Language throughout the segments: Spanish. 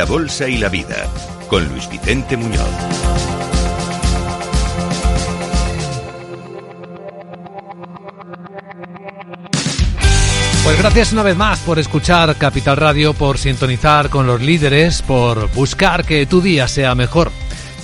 La Bolsa y la Vida, con Luis Vicente Muñoz. Pues gracias una vez más por escuchar Capital Radio, por sintonizar con los líderes, por buscar que tu día sea mejor,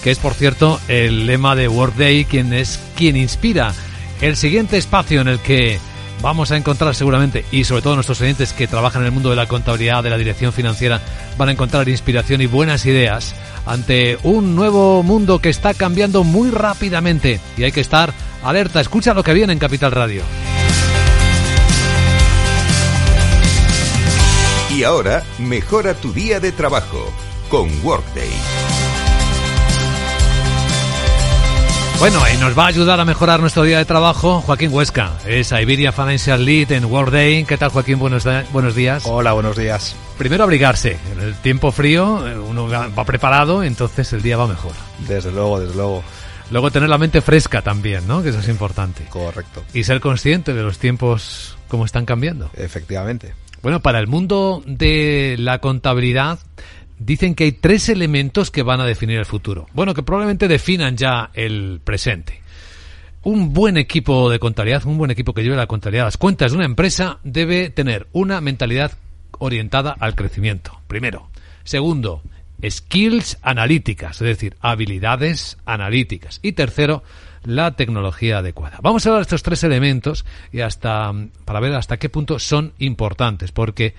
que es por cierto el lema de Workday, quien es quien inspira el siguiente espacio en el que vamos a encontrar seguramente, y sobre todo nuestros oyentes que trabajan en el mundo de la contabilidad, de la dirección financiera, van a encontrar inspiración y buenas ideas ante un nuevo mundo que está cambiando muy rápidamente y hay que estar alerta. Escucha lo que viene en Capital Radio. Y ahora, mejora tu día de trabajo con Workday. Bueno, y nos va a ayudar a mejorar nuestro día de trabajo Joaquín Huesca, es Iberia Financial Lead en Workday. ¿Qué tal Joaquín? Buenos, buenos días. Hola, buenos días. Primero abrigarse, en el tiempo frío eh, uno va preparado, entonces el día va mejor. Desde luego, desde luego. Luego tener la mente fresca también, ¿no? Que eso es importante. Correcto. Y ser consciente de los tiempos como están cambiando. Efectivamente. Bueno, para el mundo de la contabilidad dicen que hay tres elementos que van a definir el futuro. Bueno, que probablemente definan ya el presente. Un buen equipo de contabilidad, un buen equipo que lleve la contabilidad las cuentas de una empresa debe tener una mentalidad orientada al crecimiento. Primero. Segundo, skills analíticas, es decir, habilidades analíticas. Y tercero, la tecnología adecuada. Vamos a hablar de estos tres elementos y hasta para ver hasta qué punto son importantes, porque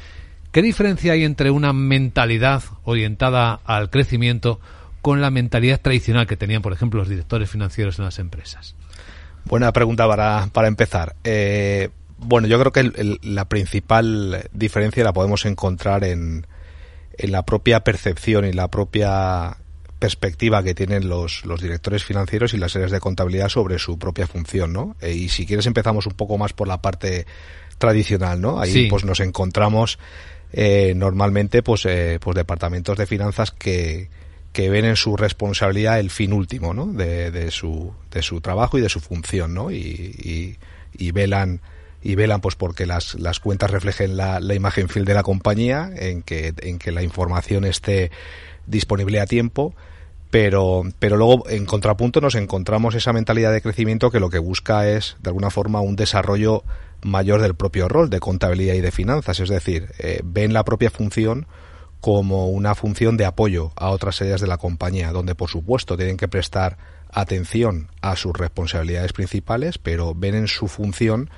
¿Qué diferencia hay entre una mentalidad orientada al crecimiento con la mentalidad tradicional que tenían, por ejemplo, los directores financieros en las empresas? Buena pregunta para, para empezar. Eh, bueno, yo creo que la principal diferencia la podemos encontrar en, en la propia percepción y la propia perspectiva que tienen los, los directores financieros y las áreas de contabilidad sobre su propia función, ¿no? Eh, y si quieres empezamos un poco más por la parte tradicional, ¿no? Ahí pues nos encontramos eh, normalmente pues, eh, pues departamentos de finanzas que, que ven en su responsabilidad el fin último ¿no? de, de, su, de su trabajo y de su función ¿no? y, y, velan y velan pues porque las, las cuentas reflejen la, la imagen fiel de la compañía en que, en que la información esté disponible a tiempo pero, pero luego en contrapunto nos encontramos esa mentalidad de crecimiento que lo que busca es de alguna forma un desarrollo mayor del propio rol de contabilidad y de finanzas, es decir, eh, ven la propia función como una función de apoyo a otras áreas de la compañía, donde por supuesto tienen que prestar atención a sus responsabilidades principales, pero ven en su función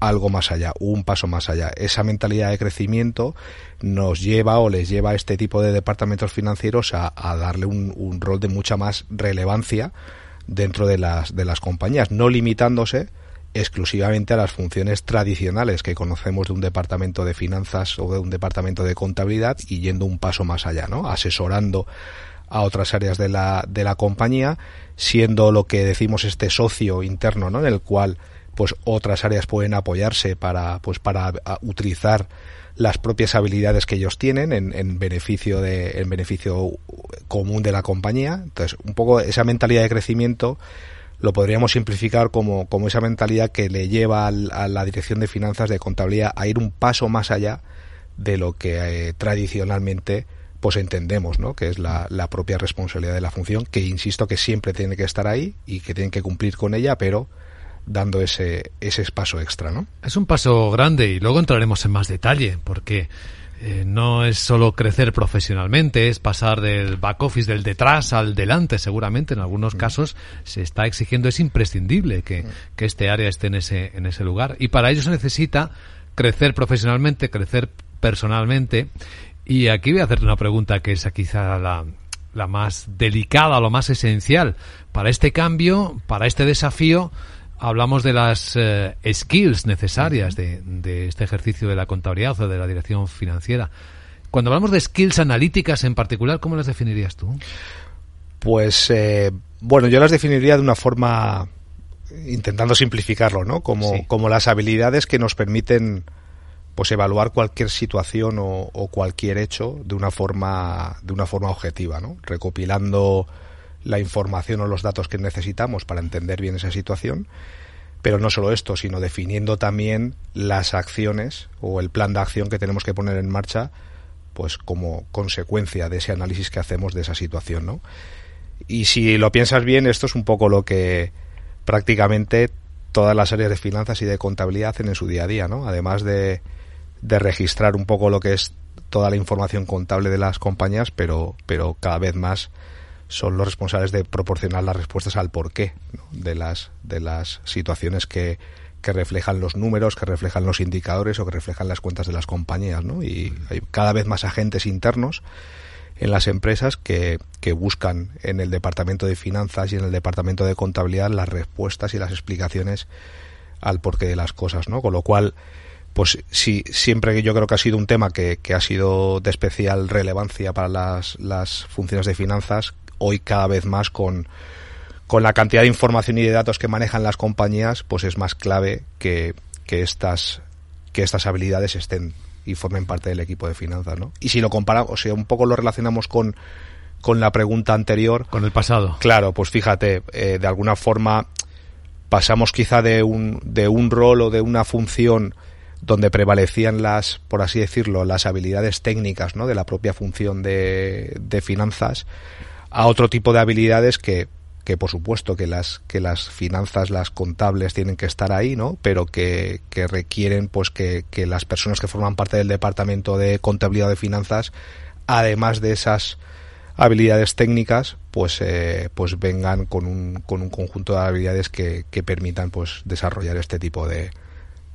algo más allá, un paso más allá. Esa mentalidad de crecimiento nos lleva o les lleva a este tipo de departamentos financieros a, darle un, un, rol de mucha más relevancia dentro de las, de las compañías, no limitándose exclusivamente a las funciones tradicionales que conocemos de un departamento de finanzas o de un departamento de contabilidad y yendo un paso más allá, ¿no? Asesorando a otras áreas de la, de la compañía, siendo lo que decimos este socio interno, ¿no? En el cual pues otras áreas pueden apoyarse para pues para utilizar las propias habilidades que ellos tienen en, en beneficio de en beneficio común de la compañía entonces un poco esa mentalidad de crecimiento lo podríamos simplificar como, como esa mentalidad que le lleva al, a la dirección de finanzas de contabilidad a ir un paso más allá de lo que eh, tradicionalmente pues entendemos, ¿no? Que es la, la, propia responsabilidad de la función, que insisto que siempre tiene que estar ahí y que tienen que cumplir con ella, pero dando ese, ese paso extra, ¿no? Es un paso grande y luego entraremos en más detalle, porque eh, no es solo crecer profesionalmente, es pasar del back office, del detrás al delante, seguramente. En algunos mm. casos se está exigiendo, es imprescindible que, mm. que, este área esté en ese, en ese lugar. Y para ello se necesita crecer profesionalmente, crecer personalmente. Y aquí voy a hacerte una pregunta que es quizá la, la más delicada, lo más esencial. Para este cambio, para este desafío, hablamos de las eh, skills necesarias de, de, este ejercicio de la contabilidad o de la dirección financiera. Cuando hablamos de skills analíticas en particular, ¿cómo las definirías tú? Pues, eh, bueno, yo las definiría de una forma intentando simplificarlo, ¿no? Como, sí. como las habilidades que nos permiten pues evaluar cualquier situación o, o, cualquier hecho de una forma de una forma objetiva, ¿no? Recopilando la información o los datos que necesitamos para entender bien esa situación. Pero no solo esto, sino definiendo también las acciones o el plan de acción que tenemos que poner en marcha pues como consecuencia de ese análisis que hacemos de esa situación, ¿no? Y si lo piensas bien, esto es un poco lo que prácticamente todas las áreas de finanzas y de contabilidad hacen en su día a día, ¿no? Además de, de registrar un poco lo que es toda la información contable de las compañías, pero, pero cada vez más son los responsables de proporcionar las respuestas al porqué de las de las situaciones que, que reflejan los números, que reflejan los indicadores o que reflejan las cuentas de las compañías, ¿no? Y hay cada vez más agentes internos en las empresas que, que buscan en el departamento de finanzas y en el departamento de contabilidad las respuestas y las explicaciones al porqué de las cosas, ¿no? Con lo cual, pues sí, siempre que yo creo que ha sido un tema que, que ha sido de especial relevancia para las, las funciones de finanzas, hoy cada vez más con, con la cantidad de información y de datos que manejan las compañías, pues es más clave que, que estas que estas habilidades estén y formen parte del equipo de finanzas, ¿no? Y si lo comparamos, o sea, un poco lo relacionamos con, con la pregunta anterior. Con el pasado. Claro, pues fíjate, eh, de alguna forma pasamos quizá de un, de un rol o de una función donde prevalecían las, por así decirlo, las habilidades técnicas, ¿no? De la propia función de, de finanzas a otro tipo de habilidades que que por supuesto que las que las finanzas las contables tienen que estar ahí no pero que, que requieren pues que, que, las personas que forman parte del departamento de contabilidad de finanzas además de esas habilidades técnicas pues eh, pues vengan con un, con un conjunto de habilidades que, que permitan pues desarrollar este tipo de,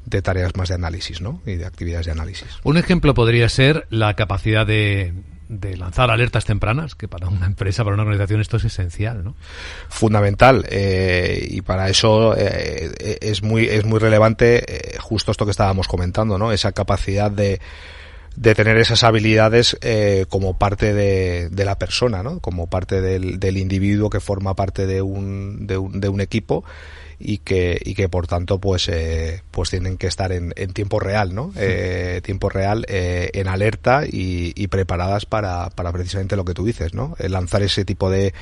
de tareas más de análisis ¿no? y de actividades de análisis. Un ejemplo podría ser la capacidad de, de lanzar alertas tempranas, que para una empresa, para una organización esto es esencial, ¿no? Fundamental eh, y para eso eh, es muy es muy relevante eh, justo esto que estábamos comentando, ¿no? Esa capacidad de de tener esas habilidades eh, como parte de, de, la persona, ¿no? Como parte del, del individuo que forma parte de un, de un, de un equipo y que, y que por tanto pues, eh, pues tienen que estar en, en tiempo real, ¿no? Eh, tiempo real eh, en alerta y, y preparadas para, para precisamente lo que tú dices, ¿no? lanzar ese tipo de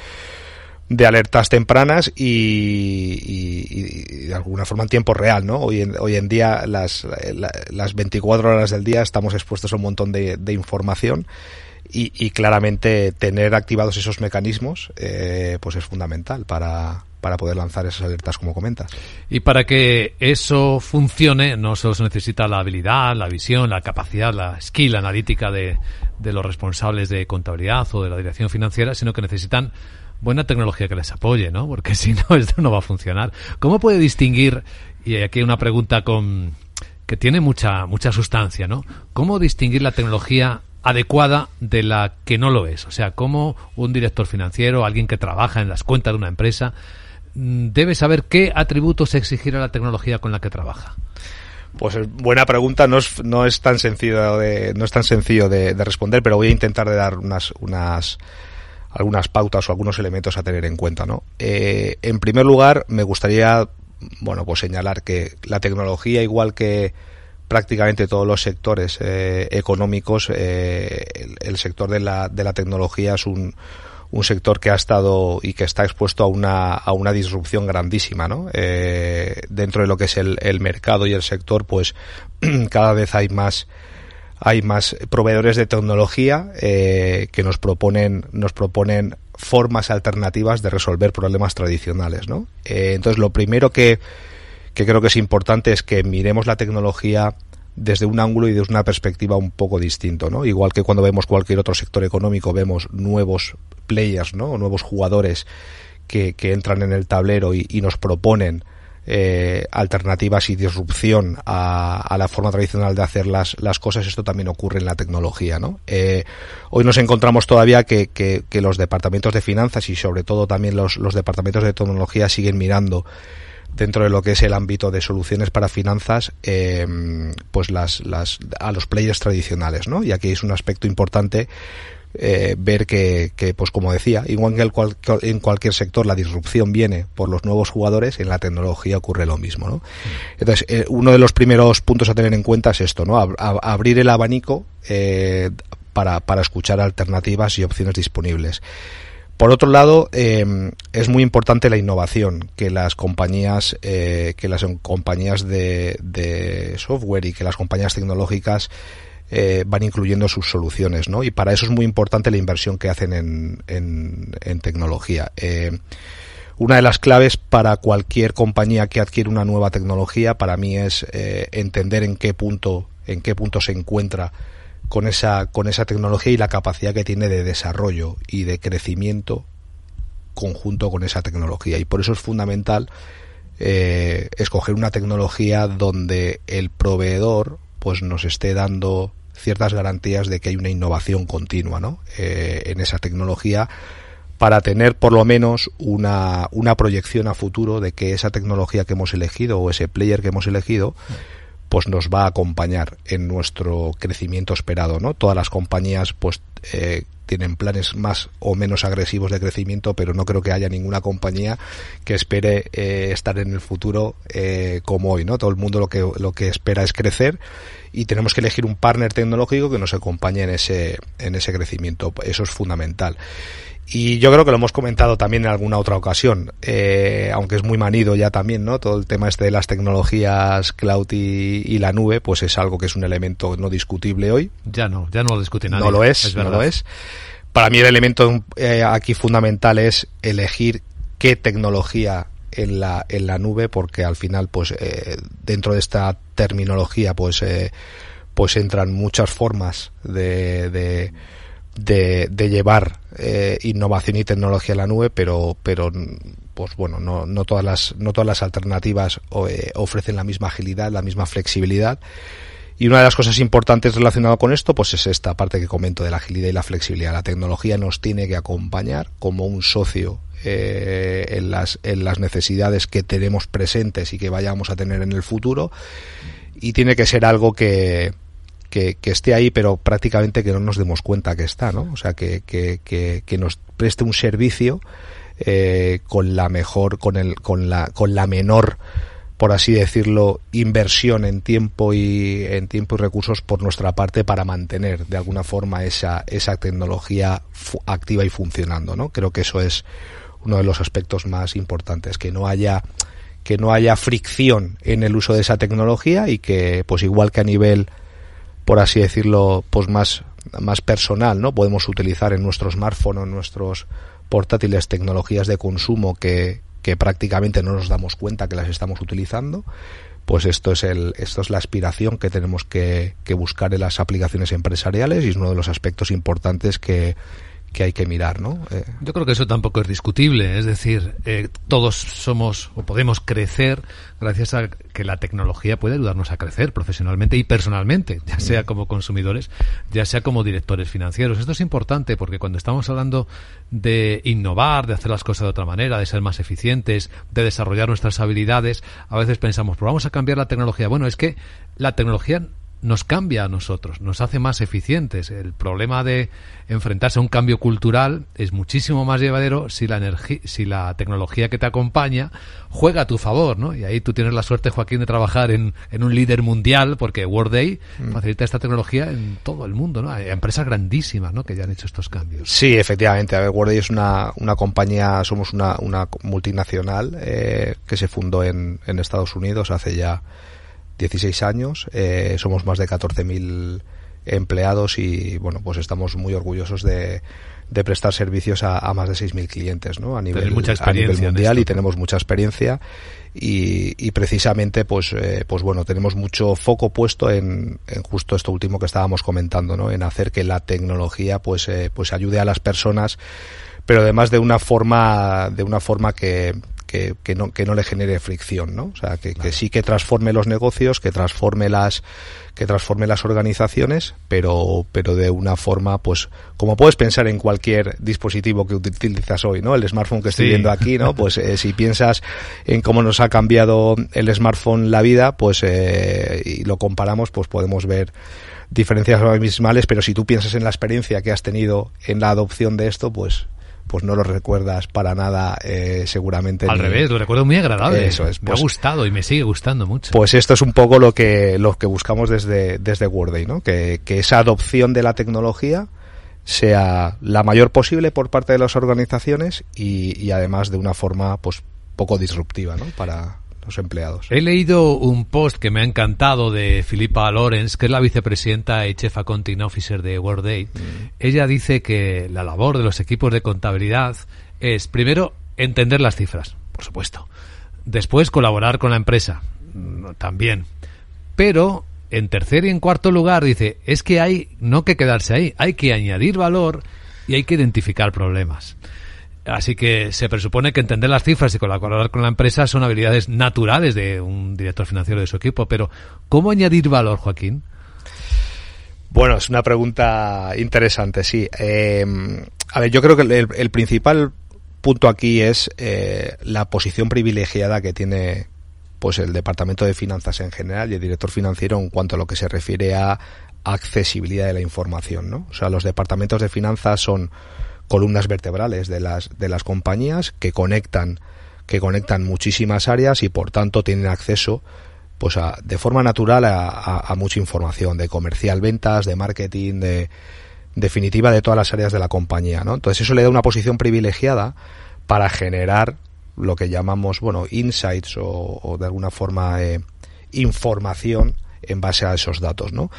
de alertas tempranas y, y, y, de alguna forma en tiempo real, ¿no? Hoy en, hoy en día las, la, las 24 horas del día estamos expuestos a un montón de, de información y, y, claramente tener activados esos mecanismos eh, pues es fundamental para, para poder lanzar esas alertas como comentas. Y para que eso funcione no solo se necesita la habilidad, la visión, la capacidad, la skill analítica de, de los responsables de contabilidad o de la dirección financiera, sino que necesitan buena tecnología que les apoye, ¿no? Porque si no, esto no va a funcionar. ¿Cómo puede distinguir, y aquí una pregunta con que tiene mucha, mucha sustancia, ¿no? ¿Cómo distinguir la tecnología adecuada de la que no lo es? O sea, ¿cómo un director financiero, alguien que trabaja en las cuentas de una empresa, debe saber qué atributos exigir a la tecnología con la que trabaja? Pues buena pregunta, no es, no es tan sencillo de, no es tan sencillo de, de responder, pero voy a intentar de dar unas, unas, algunas pautas o algunos elementos a tener en cuenta, ¿no? Eh, en primer lugar, me gustaría, bueno, pues señalar que la tecnología, igual que prácticamente todos los sectores eh, económicos, eh, el, el, sector de la, de la tecnología es un, un sector que ha estado y que está expuesto a una, a una disrupción grandísima, ¿no? Eh, dentro de lo que es el, el mercado y el sector, pues cada vez hay más hay más proveedores de tecnología eh, que nos proponen nos proponen formas alternativas de resolver problemas tradicionales, ¿no? Eh, entonces lo primero que que creo que es importante es que miremos la tecnología desde un ángulo y desde una perspectiva un poco distinto, ¿no? Igual que cuando vemos cualquier otro sector económico, vemos nuevos players, ¿no? O nuevos jugadores que, que entran en el tablero y, nos proponen eh, alternativas y disrupción a, a, la forma tradicional de hacer las, las, cosas, esto también ocurre en la tecnología. ¿no? Eh, hoy nos encontramos todavía que, que, que, los departamentos de finanzas y sobre todo también los, los departamentos de tecnología siguen mirando dentro de lo que es el ámbito de soluciones para finanzas, eh, pues las, las, a los players tradicionales, ¿no? Y aquí es un aspecto importante eh, ver que, que, pues como decía, igual que cual, en cualquier sector la disrupción viene por los nuevos jugadores, en la tecnología ocurre lo mismo, ¿no? Entonces, eh, uno de los primeros puntos a tener en cuenta es esto, ¿no? Abrir el abanico eh, para, para escuchar alternativas y opciones disponibles. Por otro lado, eh, es muy importante la innovación, que las compañías, eh, que las compañías de, software y que las compañías tecnológicas eh, van incluyendo sus soluciones, ¿no? Y para eso es muy importante la inversión que hacen en, en, tecnología. Eh, una de las claves para cualquier compañía que adquiere una nueva tecnología, para mí es eh, entender en qué punto, en qué punto se encuentra con esa, con esa tecnología y la capacidad que tiene de desarrollo y de crecimiento conjunto con esa tecnología. Y por eso es fundamental escoger una tecnología donde el proveedor pues nos esté dando ciertas garantías de que hay una innovación continua ¿no? Eh, en esa tecnología para tener por lo menos una, una proyección a futuro de que esa tecnología que hemos elegido o ese player que hemos elegido pues nos va a acompañar en nuestro crecimiento esperado, ¿no? Todas las compañías pues eh, tienen planes más o menos agresivos de crecimiento, pero no creo que haya ninguna compañía que espere eh, estar en el futuro eh, como hoy, ¿no? Todo el mundo lo que lo que espera es crecer y tenemos que elegir un partner tecnológico que nos acompañe en ese en ese crecimiento. Eso es fundamental. Y yo creo que lo hemos comentado también en alguna otra ocasión, eh, aunque es muy manido ya también, ¿no? Todo el tema este de las tecnologías cloud y, la nube, pues es algo que es un elemento no discutible hoy. Ya no, ya no lo discute nadie. No lo es, no lo es. Para mí el elemento eh, aquí fundamental es elegir qué tecnología en la, en la nube, porque al final, pues, eh, dentro de esta terminología, pues, eh, pues entran muchas formas de, de de, de llevar eh, innovación y tecnología a la nube, pero, pero pues bueno, no, no todas las, no todas las alternativas eh, ofrecen la misma agilidad, la misma flexibilidad. Y una de las cosas importantes relacionadas con esto, pues es esta parte que comento de la agilidad y la flexibilidad. La tecnología nos tiene que acompañar como un socio eh, en, las, en las necesidades que tenemos presentes y que vayamos a tener en el futuro. Y tiene que ser algo que, que, esté ahí, pero prácticamente que no nos demos cuenta que está, ¿no? O sea, que, que, que, nos preste un servicio eh, con la mejor, con el, con la, con la menor por así decirlo, inversión en tiempo y en tiempo y recursos por nuestra parte para mantener de alguna forma esa, esa tecnología activa y funcionando, ¿no? Creo que eso es uno de los aspectos más importantes, que no haya que no haya fricción en el uso de esa tecnología y que pues igual que a nivel por así decirlo, pues más, más personal, ¿no? Podemos utilizar en nuestro smartphone o en nuestros portátiles tecnologías de consumo que, que prácticamente no nos damos cuenta que las estamos utilizando, pues esto es el, esto es la aspiración que tenemos que, que buscar en las aplicaciones empresariales y es uno de los aspectos importantes que, que hay que mirar, ¿no? Eh, Yo creo que eso tampoco es discutible, es decir, eh, todos somos o podemos crecer gracias a que la tecnología puede ayudarnos a crecer profesionalmente y personalmente, ya sea como consumidores, ya sea como directores financieros. Esto es importante porque cuando estamos hablando de innovar, de hacer las cosas de otra manera, de ser más eficientes, de desarrollar nuestras habilidades, a veces pensamos, pues vamos a cambiar la tecnología. Bueno, es que la tecnología nos cambia a nosotros, nos hace más eficientes. El problema de enfrentarse a un cambio cultural es muchísimo más llevadero si la energía, si la tecnología que te acompaña juega a tu favor, ¿no? Y ahí tú tienes la suerte, Joaquín, de trabajar en, en un líder mundial, porque Workday mm. facilita esta tecnología en todo el mundo, ¿no? Hay empresas grandísimas, ¿no? Que ya han hecho estos cambios. Sí, efectivamente. A ver, Workday es una, una compañía, somos una, una multinacional eh, que se fundó en, en Estados Unidos hace ya 16 años, eh, somos más de 14.000 empleados y bueno, pues estamos muy orgullosos de, de prestar servicios a, más de 6.000 clientes ¿no? a, nivel, a nivel mundial y tenemos mucha experiencia y, y precisamente pues, eh, pues bueno, tenemos mucho foco puesto en, en, justo esto último que estábamos comentando, ¿no? en hacer que la tecnología pues, eh, pues ayude a las personas pero además de una forma de una forma que, que, no, que no le genere fricción, ¿no? O sea, que, que, sí que transforme los negocios, que transforme las, que transforme las organizaciones, pero, pero de una forma, pues, como puedes pensar en cualquier dispositivo que utilizas hoy, ¿no? El smartphone que estoy viendo aquí, ¿no? Pues eh, si piensas en cómo nos ha cambiado el smartphone la vida, pues, eh, y lo comparamos, pues podemos ver diferencias abismales, pero si tú piensas en la experiencia que has tenido en la adopción de esto, pues pues no lo recuerdas para nada eh, seguramente. Al revés, lo recuerdo muy agradable. Eso es. me ha pues gustado y me sigue gustando mucho. Pues esto es un poco lo que, lo que buscamos desde, desde Worday, ¿no? Que, que esa adopción de la tecnología sea la mayor posible por parte de las organizaciones y, y además de una forma pues poco disruptiva, ¿no? Para, los empleados. He leído un post que me ha encantado de Filipa Lorenz, que es la vicepresidenta y chef accounting officer de Workday. Mm. Ella dice que la labor de los equipos de contabilidad es, primero, entender las cifras, por supuesto. Después, colaborar con la empresa, mm, también. Pero, en tercer y en cuarto lugar, dice, es que hay no que quedarse ahí, hay que añadir valor y hay que identificar problemas. Así que se presupone que entender las cifras y colaborar con la empresa son habilidades naturales de un director financiero de su equipo. Pero, ¿cómo añadir valor, Joaquín? Bueno, es una pregunta interesante, sí. Eh, a ver, yo creo que el, principal punto aquí es eh, la posición privilegiada que tiene pues el departamento de finanzas en general y el director financiero en cuanto a lo que se refiere a accesibilidad de la información, ¿no? O sea, los departamentos de finanzas son columnas vertebrales de las, de las compañías que conectan, que conectan muchísimas áreas y por tanto tienen acceso pues a, de forma natural a, mucha información de comercial, ventas, de marketing, de definitiva de todas las áreas de la compañía, ¿no? Entonces eso le da una posición privilegiada para generar lo que llamamos, bueno, insights o, de alguna forma eh, información en base a esos datos, ¿no?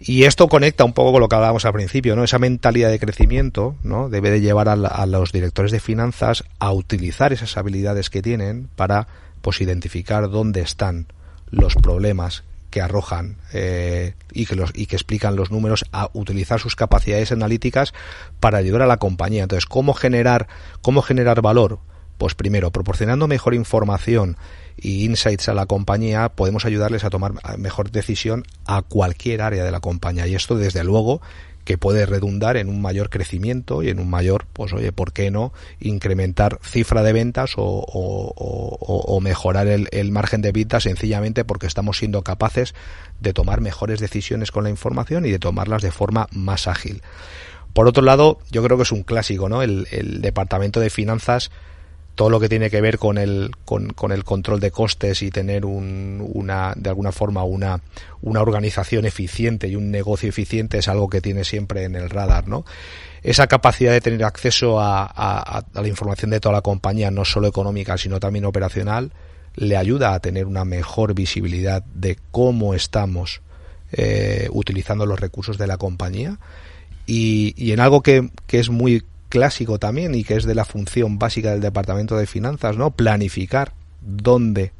Y esto conecta un poco con lo que hablábamos al principio, ¿no? Esa mentalidad de crecimiento, ¿no? Debe de llevar a, los directores de finanzas a utilizar esas habilidades que tienen para, pues, identificar dónde están los problemas que arrojan eh, y que los y que explican los números a utilizar sus capacidades analíticas para ayudar a la compañía. Entonces, cómo generar cómo generar valor pues primero, proporcionando mejor información y insights a la compañía, podemos ayudarles a tomar mejor decisión a cualquier área de la compañía. Y esto, desde luego, que puede redundar en un mayor crecimiento y en un mayor, pues oye, ¿por qué no incrementar cifra de ventas o, mejorar el, margen de ventas sencillamente porque estamos siendo capaces de tomar mejores decisiones con la información y de tomarlas de forma más ágil? Por otro lado, yo creo que es un clásico, ¿no? El departamento de finanzas todo lo que tiene que ver con el, con, el control de costes y tener un, una, de alguna forma una, una organización eficiente y un negocio eficiente es algo que tiene siempre en el radar, ¿no? Esa capacidad de tener acceso a, a, la información de toda la compañía, no solo económica, sino también operacional, le ayuda a tener una mejor visibilidad de cómo estamos eh, utilizando los recursos de la compañía y, y en algo que, que es muy clásico también y que es de la función básica del Departamento de Finanzas, ¿no? Planificar dónde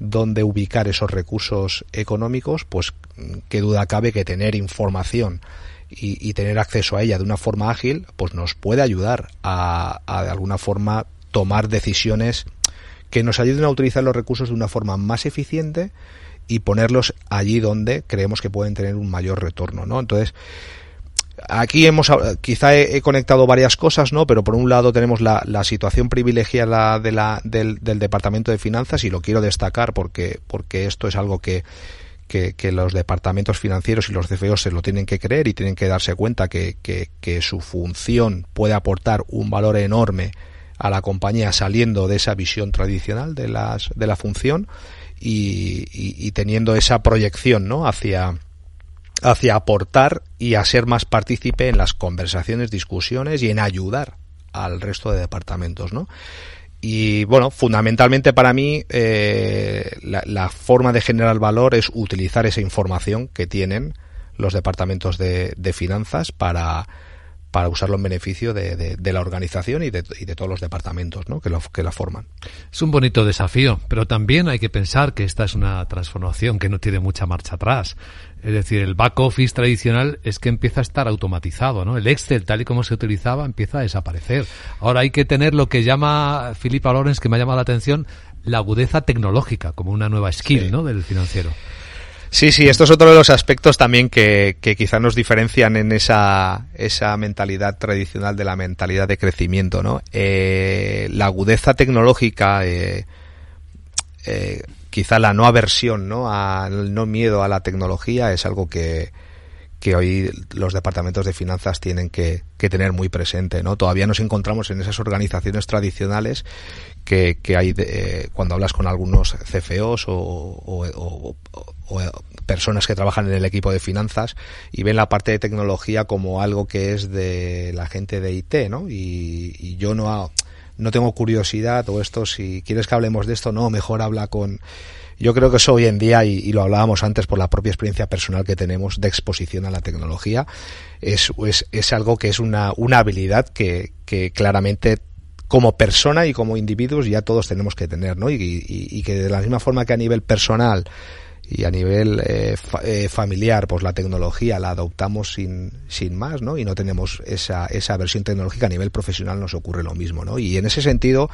dónde ubicar esos recursos económicos, pues qué duda cabe que tener información y, tener acceso a ella de una forma ágil, pues nos puede ayudar a, a de alguna forma tomar decisiones que nos ayuden a utilizar los recursos de una forma más eficiente y ponerlos allí donde creemos que pueden tener un mayor retorno, ¿no? Entonces, Aquí hemos, quizá he, conectado varias cosas, ¿no? Pero por un lado tenemos la, la situación privilegiada de la, del, Departamento de Finanzas y lo quiero destacar porque, porque esto es algo que, que, los departamentos financieros y los CFOs se lo tienen que creer y tienen que darse cuenta que, que, que su función puede aportar un valor enorme a la compañía saliendo de esa visión tradicional de, las, de la función y, y, y teniendo esa proyección, ¿no? Hacia, hacia aportar y a ser más partícipe en las conversaciones, discusiones y en ayudar al resto de departamentos, ¿no? Y bueno, fundamentalmente para mí eh, la, forma de generar valor es utilizar esa información que tienen los departamentos de, de finanzas para, para usarlo en beneficio de, de, la organización y de, y de, todos los departamentos ¿no? que, lo, que la forman. Es un bonito desafío, pero también hay que pensar que esta es una transformación que no tiene mucha marcha atrás. Es decir, el back office tradicional es que empieza a estar automatizado, ¿no? El Excel, tal y como se utilizaba, empieza a desaparecer. Ahora hay que tener lo que llama Filipa Lorenz, que me ha llamado la atención, la agudeza tecnológica, como una nueva skill, ¿no? Del financiero. Sí, sí, esto es otro de los aspectos también que, que quizá nos diferencian en esa, esa mentalidad tradicional de la mentalidad de crecimiento, ¿no? Eh, la agudeza tecnológica, eh, eh, quizá la no aversión, ¿no? Al no miedo a la tecnología es algo que, que hoy los departamentos de finanzas tienen que, que, tener muy presente, ¿no? Todavía nos encontramos en esas organizaciones tradicionales que, que hay de, cuando hablas con algunos CFOs o, personas que trabajan en el equipo de finanzas y ven la parte de tecnología como algo que es de la gente de IT, ¿no? Y, y yo no no tengo curiosidad o esto, si quieres que hablemos de esto, no, mejor habla con... Yo creo que eso hoy en día, y, lo hablábamos antes por la propia experiencia personal que tenemos de exposición a la tecnología, es, es, es algo que es una, una habilidad que, que claramente como persona y como individuos ya todos tenemos que tener, ¿no? Y, y, que de la misma forma que a nivel personal y a nivel eh, eh, familiar, pues la tecnología la adoptamos sin, sin más, ¿no? Y no tenemos esa, esa versión tecnológica a nivel profesional nos ocurre lo mismo, ¿no? Y en ese sentido,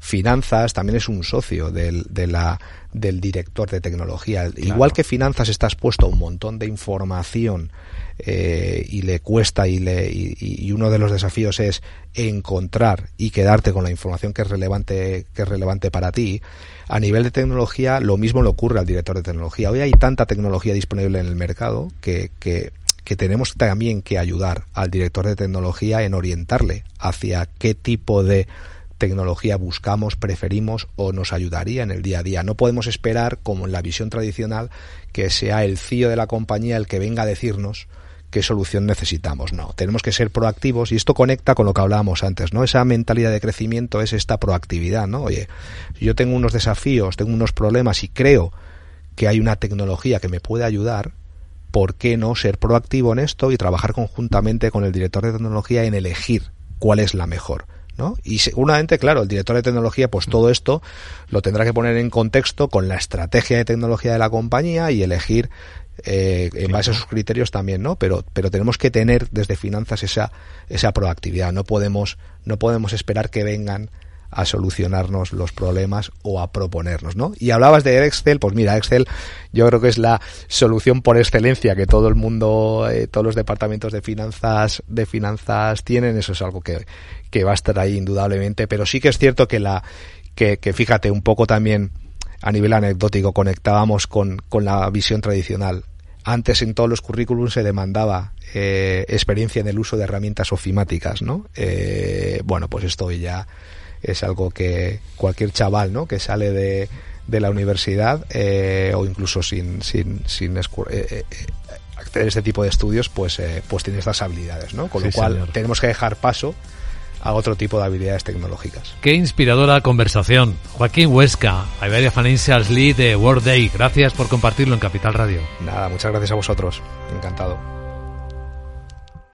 finanzas también es un socio del, de la, del director de tecnología. Igual que finanzas está expuesto a un montón de información eh, y le cuesta y, le, y, uno de los desafíos es encontrar y quedarte con la información que es relevante que es relevante para ti a nivel de tecnología lo mismo le ocurre al director de tecnología hoy hay tanta tecnología disponible en el mercado que, que, tenemos también que ayudar al director de tecnología en orientarle hacia qué tipo de tecnología buscamos, preferimos o nos ayudaría en el día a día. No podemos esperar, como en la visión tradicional, que sea el CEO de la compañía el que venga a decirnos qué solución necesitamos. No, tenemos que ser proactivos y esto conecta con lo que hablábamos antes, ¿no? Esa mentalidad de crecimiento es esta proactividad, ¿no? Oye, yo tengo unos desafíos, tengo unos problemas y creo que hay una tecnología que me puede ayudar, ¿por qué no ser proactivo en esto y trabajar conjuntamente con el director de tecnología en elegir cuál es la mejor? ¿No? Y seguramente, claro, el director de tecnología, pues todo esto lo tendrá que poner en contexto con la estrategia de tecnología de la compañía y elegir eh, en base a sus criterios también, ¿no? Pero, pero tenemos que tener desde finanzas esa, esa proactividad. No podemos, no podemos esperar que vengan a solucionarnos los problemas o a proponernos, ¿no? Y hablabas de Excel, pues mira, Excel yo creo que es la solución por excelencia que todo el mundo, eh, todos los departamentos de finanzas, de finanzas tienen, eso es algo que, que va a estar ahí indudablemente, pero sí que es cierto que la, que, que fíjate un poco también, a nivel anecdótico conectábamos con, con la visión tradicional. Antes en todos los currículums se demandaba eh, experiencia en el uso de herramientas ofimáticas, ¿no? Eh, bueno, pues esto ya es algo que cualquier chaval, ¿no? Que sale de, de la universidad eh, o incluso sin, sin, sin acceder a este tipo de estudios, pues, pues tiene estas habilidades, ¿no? Con lo cual tenemos que dejar paso a otro tipo de habilidades tecnológicas. Qué inspiradora conversación. Joaquín Huesca, Iberia Financials Lead de World Day. Gracias por compartirlo en Capital Radio. Nada, muchas gracias a vosotros. Encantado.